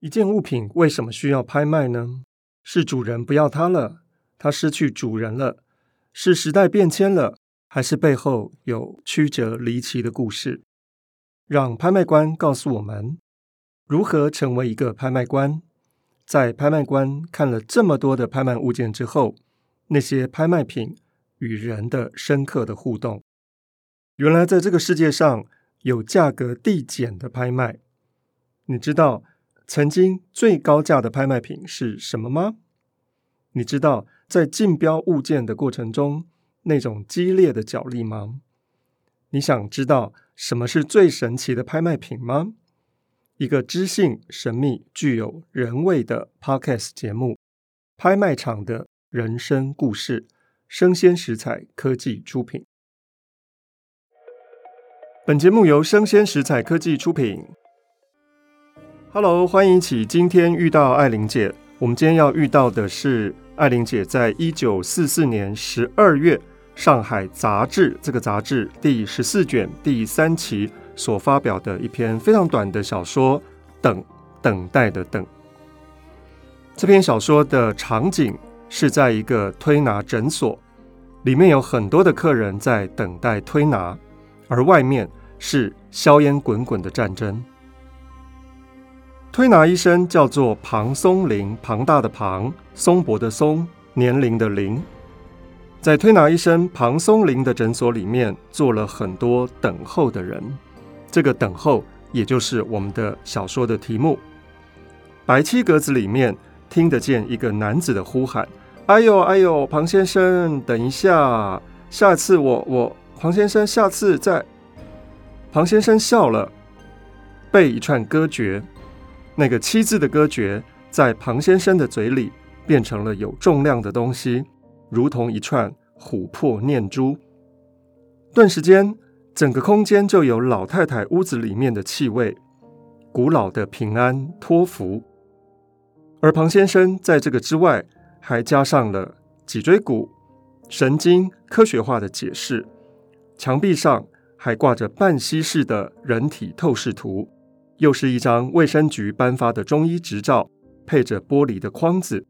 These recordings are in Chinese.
一件物品为什么需要拍卖呢？是主人不要它了，它失去主人了，是时代变迁了，还是背后有曲折离奇的故事？让拍卖官告诉我们如何成为一个拍卖官。在拍卖官看了这么多的拍卖物件之后，那些拍卖品与人的深刻的互动。原来在这个世界上有价格递减的拍卖。你知道曾经最高价的拍卖品是什么吗？你知道在竞标物件的过程中那种激烈的角力吗？你想知道什么是最神奇的拍卖品吗？一个知性、神秘、具有人味的 Podcast 节目《拍卖场的人生故事》，生鲜食材科技出品。本节目由生鲜食材科技出品。Hello，欢迎起今天遇到爱玲姐。我们今天要遇到的是爱玲姐在一九四四年十二月《上海杂志》这个杂志第十四卷第三期所发表的一篇非常短的小说《等等待的等》。这篇小说的场景是在一个推拿诊所，里面有很多的客人在等待推拿，而外面。是硝烟滚滚的战争。推拿医生叫做庞松龄，庞大的庞，松柏的松，年龄的龄。在推拿医生庞松龄的诊所里面，坐了很多等候的人。这个等候，也就是我们的小说的题目。白漆格子里面，听得见一个男子的呼喊：“哎呦，哎呦，庞先生，等一下，下次我我庞先生，下次再。”庞先生笑了，被一串歌诀，那个“七”字的歌诀，在庞先生的嘴里变成了有重量的东西，如同一串琥珀念珠。顿时间，整个空间就有老太太屋子里面的气味，古老的平安托福。而庞先生在这个之外，还加上了脊椎骨、神经科学化的解释，墙壁上。还挂着半西式的人体透视图，又是一张卫生局颁发的中医执照，配着玻璃的框子，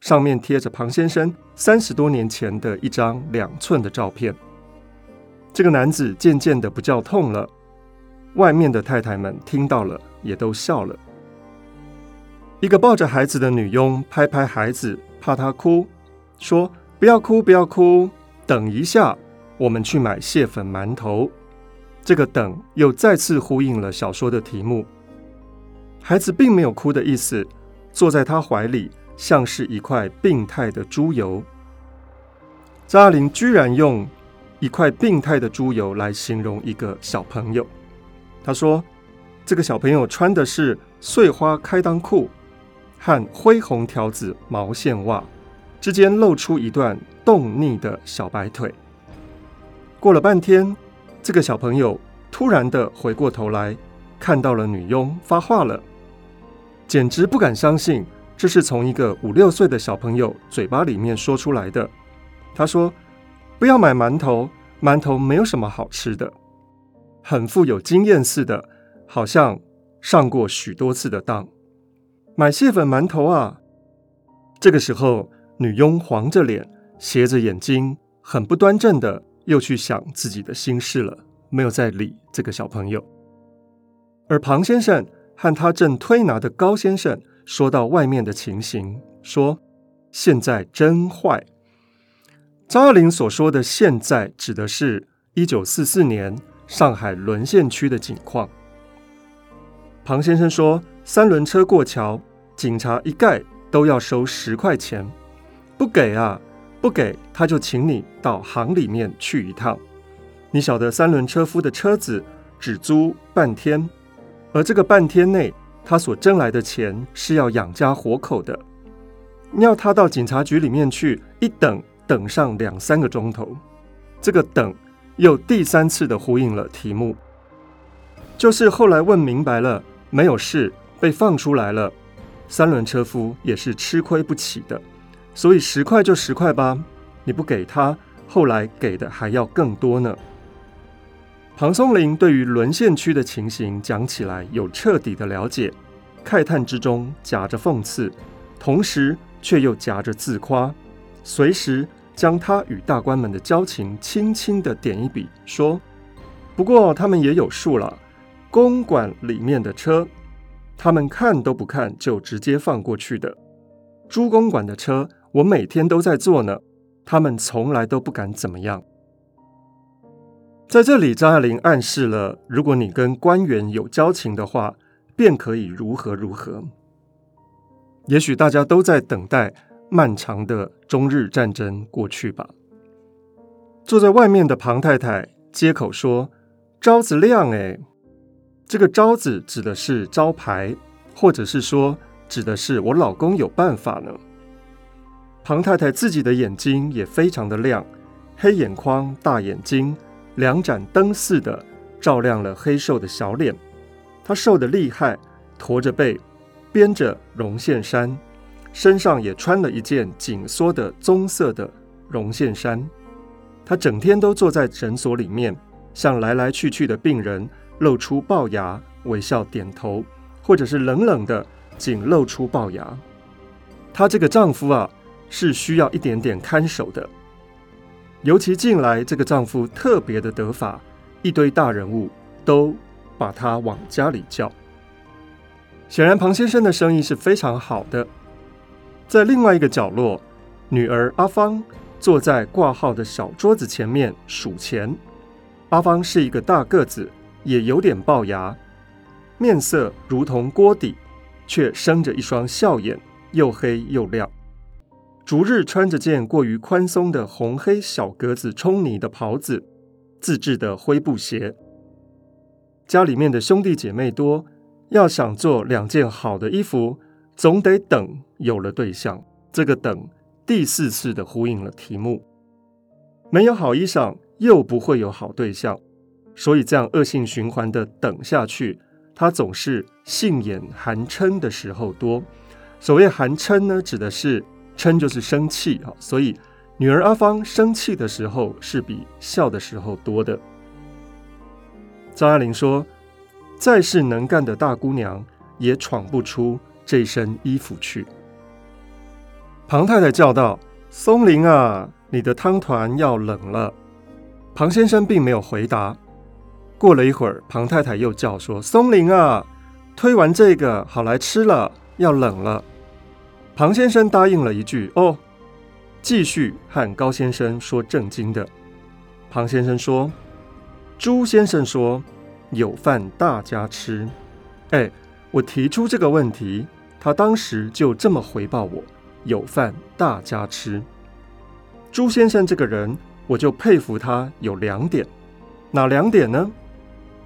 上面贴着庞先生三十多年前的一张两寸的照片。这个男子渐渐的不叫痛了，外面的太太们听到了也都笑了。一个抱着孩子的女佣拍拍孩子，怕他哭，说：“不要哭，不要哭，等一下，我们去买蟹粉馒头。”这个等又再次呼应了小说的题目。孩子并没有哭的意思，坐在他怀里像是一块病态的猪油。张爱玲居然用一块病态的猪油来形容一个小朋友。她说：“这个小朋友穿的是碎花开裆裤和灰红条子毛线袜，之间露出一段冻腻的小白腿。”过了半天。这个小朋友突然的回过头来，看到了女佣发话了，简直不敢相信这是从一个五六岁的小朋友嘴巴里面说出来的。他说：“不要买馒头，馒头没有什么好吃的。”很富有经验似的，好像上过许多次的当。买蟹粉馒头啊！这个时候，女佣黄着脸，斜着眼睛，很不端正的。又去想自己的心事了，没有再理这个小朋友。而庞先生和他正推拿的高先生说到外面的情形，说：“现在真坏。”张爱玲所说的“现在”指的是一九四四年上海沦陷区的景况。庞先生说：“三轮车过桥，警察一概都要收十块钱，不给啊！”不给他就请你到行里面去一趟。你晓得三轮车夫的车子只租半天，而这个半天内他所挣来的钱是要养家活口的。你要他到警察局里面去一等，等上两三个钟头。这个等又第三次的呼应了题目，就是后来问明白了，没有事被放出来了，三轮车夫也是吃亏不起的。所以十块就十块吧，你不给他，后来给的还要更多呢。庞松龄对于沦陷区的情形讲起来有彻底的了解，慨叹之中夹着讽刺，同时却又夹着自夸，随时将他与大官们的交情轻轻地点一笔，说：“不过他们也有数了，公馆里面的车，他们看都不看就直接放过去的。朱公馆的车，我每天都在做呢，他们从来都不敢怎么样。”在这里，张爱玲暗示了，如果你跟官员有交情的话，便可以如何如何。也许大家都在等待漫长的中日战争过去吧。坐在外面的庞太太接口说：“招子亮哎，这个招子指的是招牌，或者是说指的是我老公有办法呢。”庞太太自己的眼睛也非常的亮，黑眼眶，大眼睛。两盏灯似的照亮了黑瘦的小脸，她瘦得厉害，驼着背，编着绒线衫，身上也穿了一件紧缩的棕色的绒线衫。她整天都坐在诊所里面，向来来去去的病人露出龅牙，微笑点头，或者是冷冷的仅露出龅牙。她这个丈夫啊，是需要一点点看守的。尤其近来，这个丈夫特别的得法，一堆大人物都把他往家里叫。显然，庞先生的生意是非常好的。在另外一个角落，女儿阿芳坐在挂号的小桌子前面数钱。阿芳是一个大个子，也有点龅牙，面色如同锅底，却生着一双笑眼，又黑又亮。逐日穿着件过于宽松的红黑小格子冲呢的袍子，自制的灰布鞋。家里面的兄弟姐妹多，要想做两件好的衣服，总得等有了对象。这个等第四次的呼应了题目。没有好衣裳，又不会有好对象，所以这样恶性循环的等下去，他总是杏眼含嗔的时候多。所谓含嗔呢，指的是。嗔就是生气啊，所以女儿阿芳生气的时候是比笑的时候多的。张爱玲说：“再是能干的大姑娘，也闯不出这身衣服去。”庞太太叫道：“松林啊，你的汤团要冷了。”庞先生并没有回答。过了一会儿，庞太太又叫说：“松林啊，推完这个好来吃了，要冷了。”庞先生答应了一句：“哦。”继续和高先生说正经的。庞先生说：“朱先生说有饭大家吃。”哎，我提出这个问题，他当时就这么回报我：“有饭大家吃。”朱先生这个人，我就佩服他有两点，哪两点呢？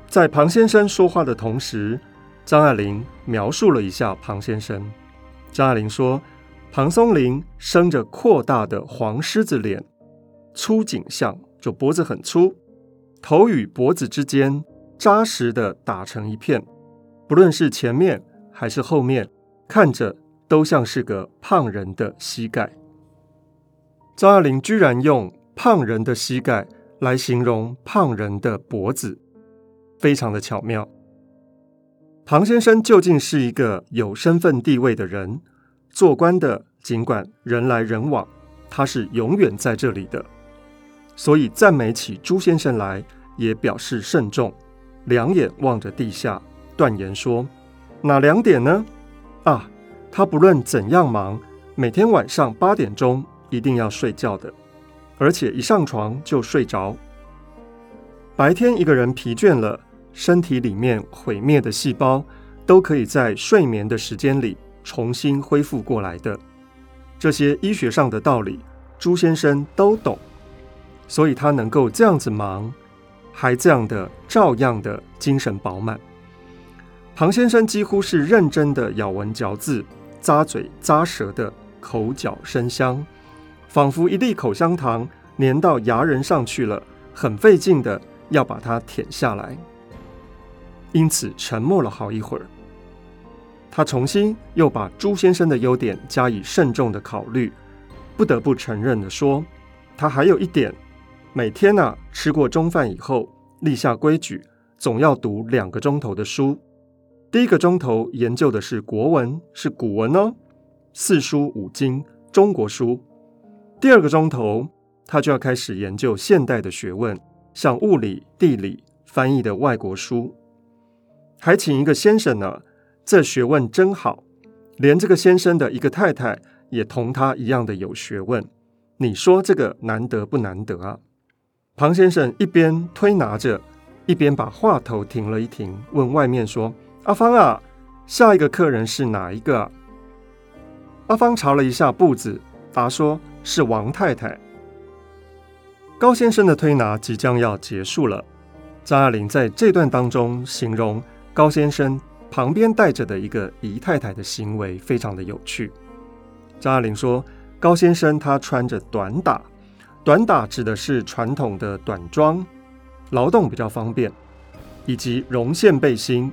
在庞先生说话的同时，张爱玲描述了一下庞先生。张爱玲说：“庞松龄生着阔大的黄狮子脸，粗颈相，就脖子很粗，头与脖子之间扎实的打成一片，不论是前面还是后面，看着都像是个胖人的膝盖。”张爱玲居然用“胖人的膝盖”来形容胖人的脖子，非常的巧妙。庞先生究竟是一个有身份地位的人，做官的尽管人来人往，他是永远在这里的。所以赞美起朱先生来，也表示慎重，两眼望着地下，断言说：“哪两点呢？啊，他不论怎样忙，每天晚上八点钟一定要睡觉的，而且一上床就睡着。白天一个人疲倦了。”身体里面毁灭的细胞都可以在睡眠的时间里重新恢复过来的，这些医学上的道理，朱先生都懂，所以他能够这样子忙，还这样的照样的精神饱满。庞先生几乎是认真的咬文嚼字、咂嘴咂舌的口嚼生香，仿佛一粒口香糖粘到牙仁上去了，很费劲的要把它舔下来。因此沉默了好一会儿，他重新又把朱先生的优点加以慎重的考虑，不得不承认的说，他还有一点，每天呐、啊、吃过中饭以后，立下规矩，总要读两个钟头的书。第一个钟头研究的是国文，是古文哦，四书五经，中国书。第二个钟头，他就要开始研究现代的学问，像物理、地理、翻译的外国书。还请一个先生呢，这学问真好，连这个先生的一个太太也同他一样的有学问。你说这个难得不难得啊？庞先生一边推拿着，一边把话头停了一停，问外面说：“阿芳啊，下一个客人是哪一个啊？”阿芳查了一下步子，答说：“是王太太。”高先生的推拿即将要结束了。张爱玲在这段当中形容高先生旁边带着的一个姨太太的行为非常的有趣。张爱玲说。高先生他穿着短打，短打指的是传统的短装，劳动比较方便，以及绒线背心。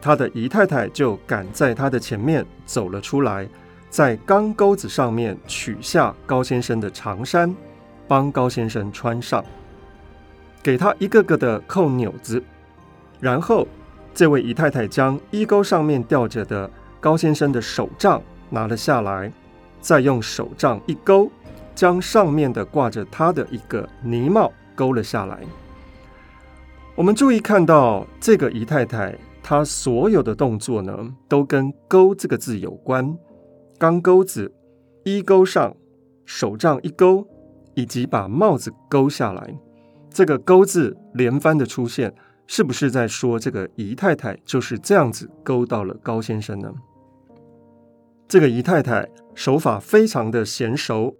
他的姨太太就赶在他的前面走了出来，在钢钩子上面取下高先生的长衫，帮高先生穿上，给他一个个的扣纽子，然后这位姨太太将衣钩上面吊着的高先生的手杖拿了下来。再用手杖一勾，将上面的挂着他的一个呢帽勾了下来。我们注意看到这个姨太太，她所有的动作呢，都跟“勾”这个字有关。钢钩子、衣钩上、手杖一勾，以及把帽子勾下来，这个“勾”字连番的出现，是不是在说这个姨太太就是这样子勾到了高先生呢？这个姨太太手法非常的娴熟，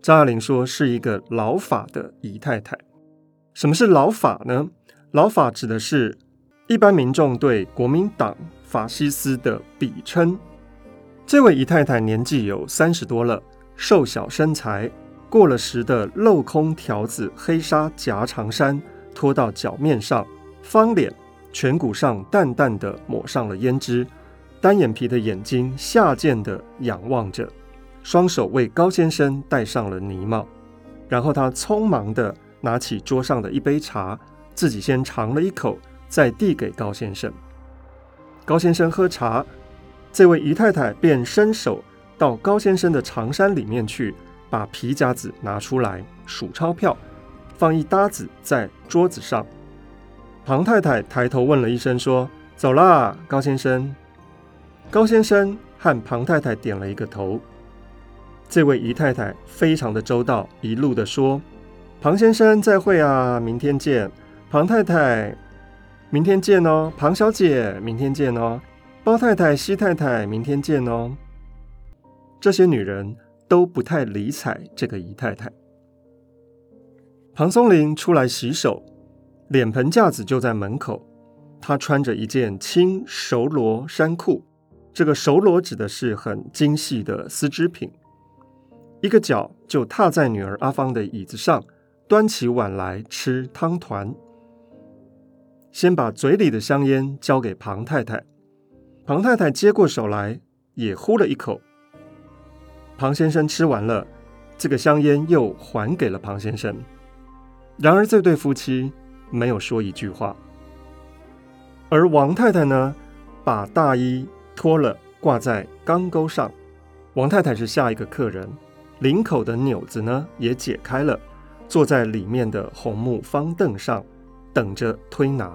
张爱玲说是一个老法的姨太太。什么是老法呢？老法指的是一般民众对国民党法西斯的比称。这位姨太太年纪有三十多了，瘦小身材，过了时的镂空条子黑纱夹长衫拖到脚面上，方脸颧骨上淡淡的抹上了胭脂。单眼皮的眼睛下贱地仰望着，双手为高先生戴上了呢帽，然后他匆忙地拿起桌上的一杯茶，自己先尝了一口，再递给高先生。高先生喝茶，这位姨太太便伸手到高先生的长衫里面去，把皮夹子拿出来数钞票，放一沓子在桌子上。庞太太抬头问了一声说：“走啦，高先生。”高先生和庞太太点了一个头，这位姨太太非常的周到，一路的说：“庞先生再会啊，明天见。庞太太，明天见哦。庞小姐，明天见哦。包太太、西太太，明天见哦。”这些女人都不太理睬这个姨太太。庞松龄出来洗手，脸盆架子就在门口，他穿着一件青熟罗衫裤。这个熟罗指的是很精细的丝织品，一个脚就踏在女儿阿芳的椅子上，端起碗来吃汤团。先把嘴里的香烟交给庞太太，庞太太接过手来也呼了一口。庞先生吃完了，这个香烟又还给了庞先生。然而这对夫妻没有说一句话，而王太太呢，把大衣。脱了，挂在钢钩上。王太太是下一个客人，领口的纽子呢也解开了，坐在里面的红木方凳上，等着推拿。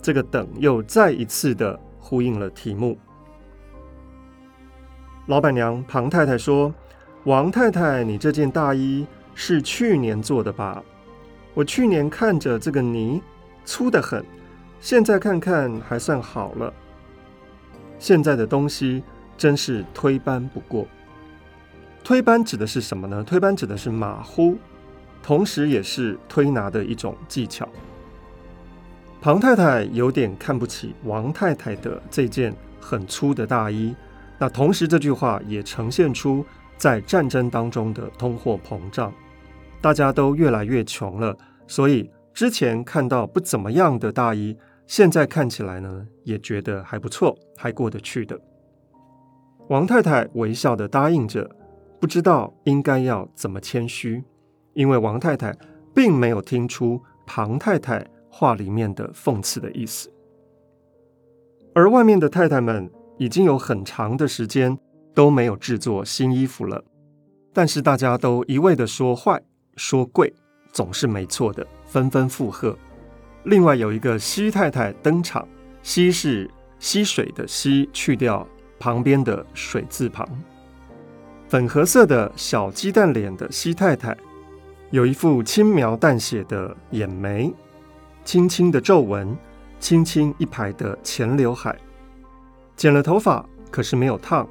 这个“等”又再一次的呼应了题目。老板娘庞太太说：“王太太，你这件大衣是去年做的吧？我去年看着这个泥粗得很，现在看看还算好了。”现在的东西真是推班不过。推班指的是什么呢？推班指的是马虎，同时也是推拿的一种技巧。庞太太有点看不起王太太的这件很粗的大衣。那同时这句话也呈现出在战争当中的通货膨胀，大家都越来越穷了，所以之前看到不怎么样的大衣。现在看起来呢，也觉得还不错，还过得去的。王太太微笑的答应着，不知道应该要怎么谦虚，因为王太太并没有听出庞太太话里面的讽刺的意思。而外面的太太们已经有很长的时间都没有制作新衣服了。但是大家都一味的说坏、说贵，总是没错的，纷纷附和。另外有一个西太太登场，西是溪水的溪，去掉旁边的水字旁。粉褐色的小鸡蛋脸的西太太，有一副轻描淡写的眼眉，轻轻的皱纹，轻轻一排的前刘海，剪了头发，可是没有烫。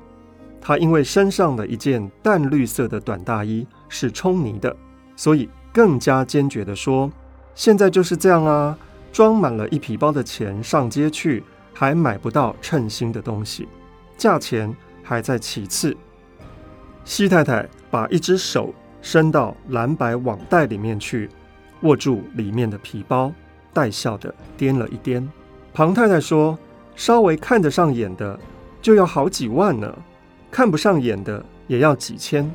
她因为身上的一件淡绿色的短大衣是冲泥的，所以更加坚决地说：“现在就是这样啊，装满了一皮包的钱上街去，还买不到称心的东西，价钱还在其次。”西太太把一只手伸到蓝白网袋里面去，握住里面的皮包，带笑的掂了一掂。庞太太说：“稍微看得上眼的，就要好几万呢；看不上眼的，也要几千。”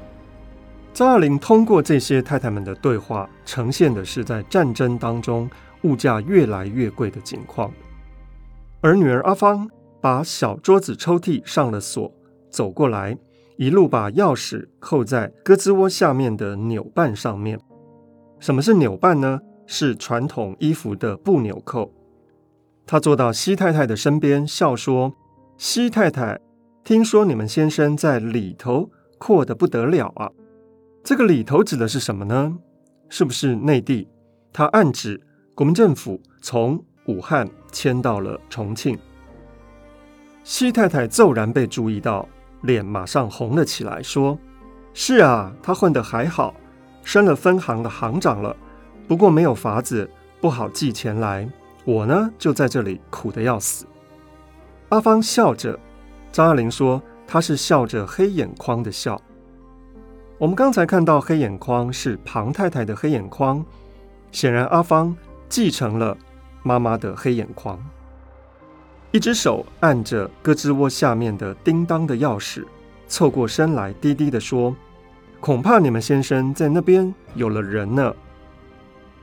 张爱玲通过这些太太们的对话，呈现的是在战争当中物价越来越贵的景况。而女儿阿芳把小桌子抽屉上了锁，走过来。一路把钥匙扣在胳肢窝下面的纽绊上面。什么是纽绊呢？是传统衣服的布纽扣。她坐到西太太的身边，笑说：“西太太，听说你们先生在里头阔得不得了啊？这个里头指的是什么呢？是不是内地？”他暗指国民政府从武汉迁到了重庆。西太太骤然被注意到。脸马上红了起来，说：“是啊，他混得还好，升了分行的行长了。不过没有法子，不好寄钱来。我呢，就在这里苦得要死。”阿芳笑着，张爱玲说：“她是笑着黑眼眶的笑。”我们刚才看到黑眼眶是庞太太的黑眼眶，显然阿芳继承了妈妈的黑眼眶。一只手按着胳肢窝下面的叮当的钥匙，凑过身来，低低地说：“恐怕你们先生在那边有了人呢。”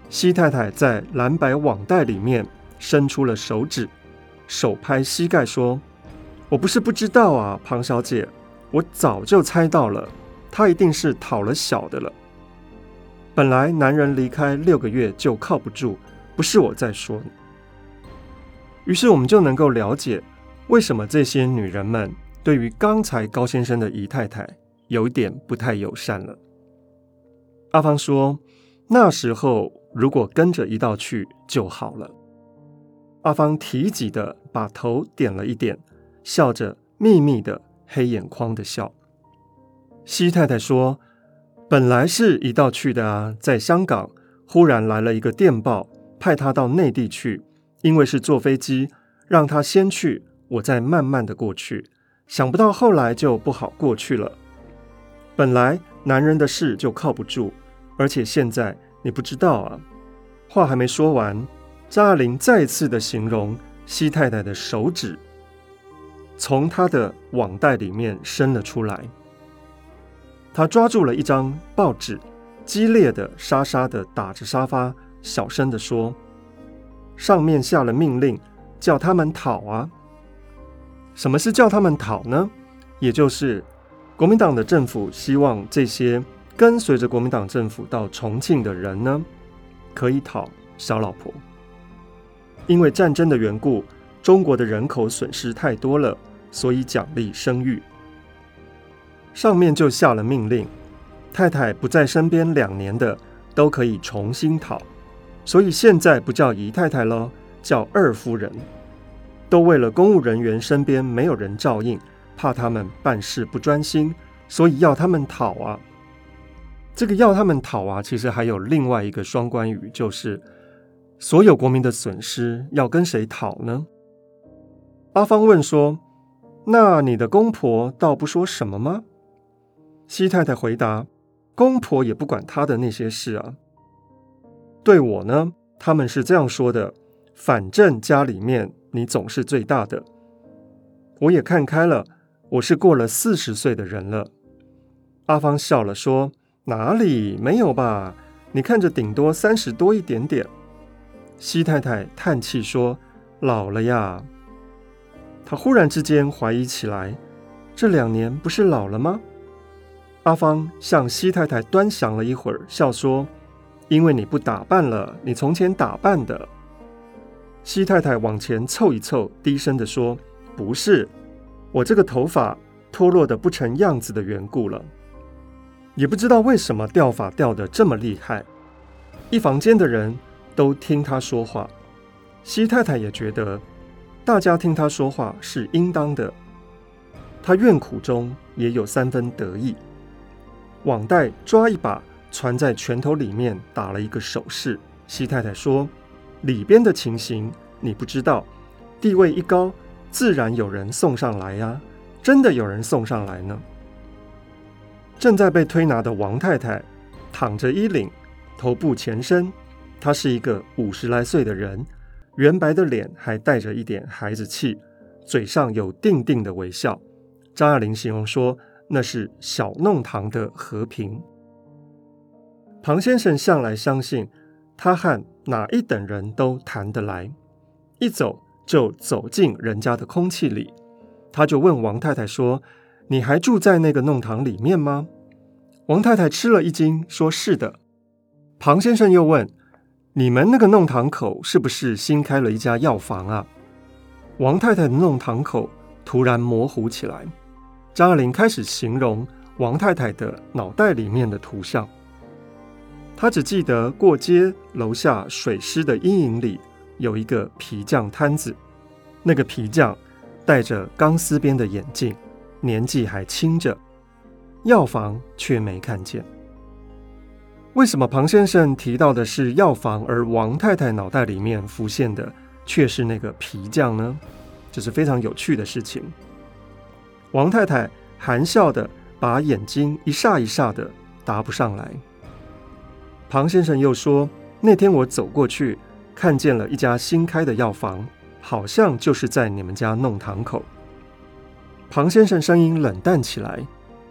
西太太在蓝白网袋里面伸出了手指，手拍膝盖说：“我不是不知道啊，庞小姐，我早就猜到了，他一定是讨了小的了。本来男人离开六个月就靠不住，不是我在说你。”于是我们就能够了解，为什么这些女人们对于刚才高先生的姨太太有一点不太友善了。阿芳说：“那时候如果跟着一道去就好了。”阿芳提及的把头点了一点，笑着秘密的黑眼眶的笑。西太太说：“本来是一道去的啊，在香港忽然来了一个电报，派他到内地去。”因为是坐飞机，让他先去，我再慢慢的过去。想不到后来就不好过去了。本来男人的事就靠不住，而且现在你不知道啊。话还没说完，张爱玲再次的形容西太太的手指从她的网袋里面伸了出来，他抓住了一张报纸，激烈的沙沙的打着沙发，小声的说。上面下了命令，叫他们讨啊！什么是叫他们讨呢？也就是国民党的政府希望这些跟随着国民党政府到重庆的人呢，可以讨小老婆。因为战争的缘故，中国的人口损失太多了，所以奖励生育。上面就下了命令，太太不在身边两年的都可以重新讨。所以现在不叫姨太太了，叫二夫人。都为了公务人员身边没有人照应，怕他们办事不专心，所以要他们讨啊。这个要他们讨啊，其实还有另外一个双关语，就是所有国民的损失要跟谁讨呢？阿芳问说：“那你的公婆倒不说什么吗？”西太太回答：“公婆也不管他的那些事啊。”对我呢，他们是这样说的：反正家里面你总是最大的。我也看开了，我是过了四十岁的人了。阿芳笑了说：“哪里没有吧？你看着顶多三十多一点点。”西太太叹气说：“老了呀。”他忽然之间怀疑起来：这两年不是老了吗？阿芳向西太太端详了一会儿，笑说：“因为你不打扮了，你从前打扮的。”西太太往前凑一凑，低声地说：“不是，我这个头发脱落的不成样子的缘故了。也不知道为什么掉发掉的这么厉害。一房间的人都听她说话，西太太也觉得。”大家听他说话是应当的，他怨苦中也有三分得意。网袋抓一把，攒在拳头里面，打了一个手势。西太太说：“里边的情形你不知道，地位一高，自然有人送上来呀。真的有人送上来呢。”正在被推拿的王太太躺着衣领，头部前伸，她是一个五十来岁的人。圆白的脸还带着一点孩子气，嘴上有定定的微笑。张爱玲形容说，那是小弄堂的和平。庞先生向来相信他和哪一等人都谈得来，一走就走进人家的空气里。他就问王太太说：“你还住在那个弄堂里面吗？”王太太吃了一惊，说是的。庞先生又问。你们那个弄堂口是不是新开了一家药房啊？王太太的弄堂口突然模糊起来。张爱玲开始形容王太太的脑袋里面的图像。她只记得过街楼下水师的阴影里有一个皮匠摊子，那个皮匠戴着钢丝边的眼镜，年纪还轻着。药房却没看见。为什么庞先生提到的是药房，而王太太脑袋里面浮现的却是那个皮匠呢？这是非常有趣的事情。王太太含笑的把眼睛一霎一霎的答不上来。庞先生又说：“那天我走过去，看见了一家新开的药房，好像就是在你们家弄堂口。”庞先生声音冷淡起来，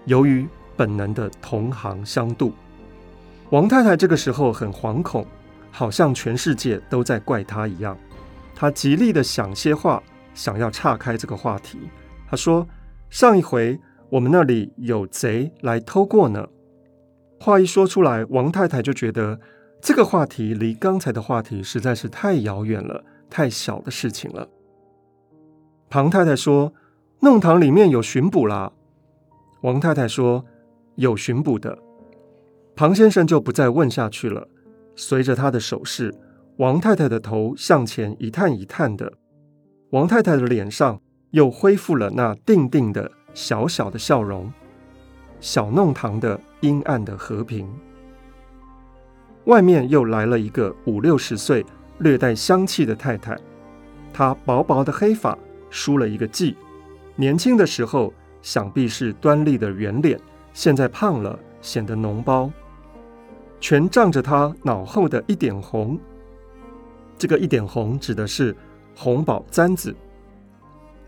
由于本能的同行相妒。王太太这个时候很惶恐，好像全世界都在怪她一样。她极力的想些话，想要岔开这个话题。她说：“上一回我们那里有贼来偷过呢。”话一说出来，王太太就觉得这个话题离刚才的话题实在是太遥远了，太小的事情了。庞太太说：“弄堂里面有巡捕啦。”王太太说：“有巡捕的。”庞先生就不再问下去了。随着他的手势，王太太的头向前一探一探的，王太太的脸上又恢复了那定定的小小的笑容。小弄堂的阴暗的和平，外面又来了一个五六十岁、略带香气的太太。她薄薄的黑发梳了一个髻，年轻的时候想必是端丽的圆脸，现在胖了，显得脓包。全仗着她脑后的一点红，这个一点红指的是红宝簪子。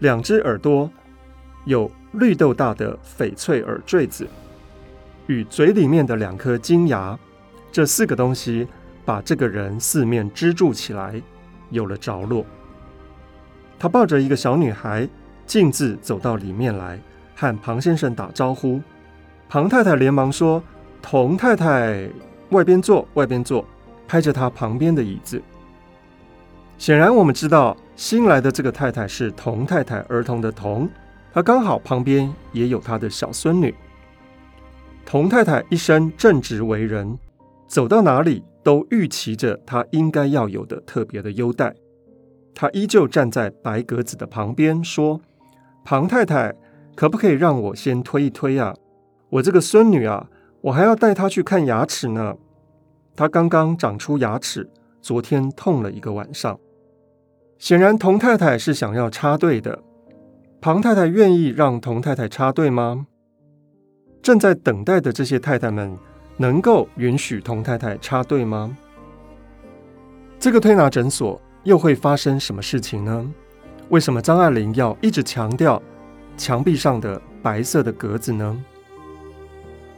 两只耳朵有绿豆大的翡翠耳坠子，与嘴里面的两颗金牙，这四个东西把这个人四面支柱起来，有了着落。他抱着一个小女孩，径自走到里面来，和庞先生打招呼。庞太太连忙说：“童太太。”外边坐，外边坐，拍着他旁边的椅子。显然，我们知道新来的这个太太是童太太，儿童的童。她刚好旁边也有她的小孙女。童太太一生正直为人，走到哪里都预期着她应该要有的特别的优待。她依旧站在白格子的旁边，说：“庞太太，可不可以让我先推一推啊？我这个孙女啊。”我还要带她去看牙齿呢。她刚刚长出牙齿，昨天痛了一个晚上。显然，童太太是想要插队的。庞太太愿意让童太太插队吗？正在等待的这些太太们，能够允许童太太插队吗？这个推拿诊所又会发生什么事情呢？为什么张爱玲要一直强调墙壁上的白色的格子呢？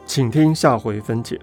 请听下回分解。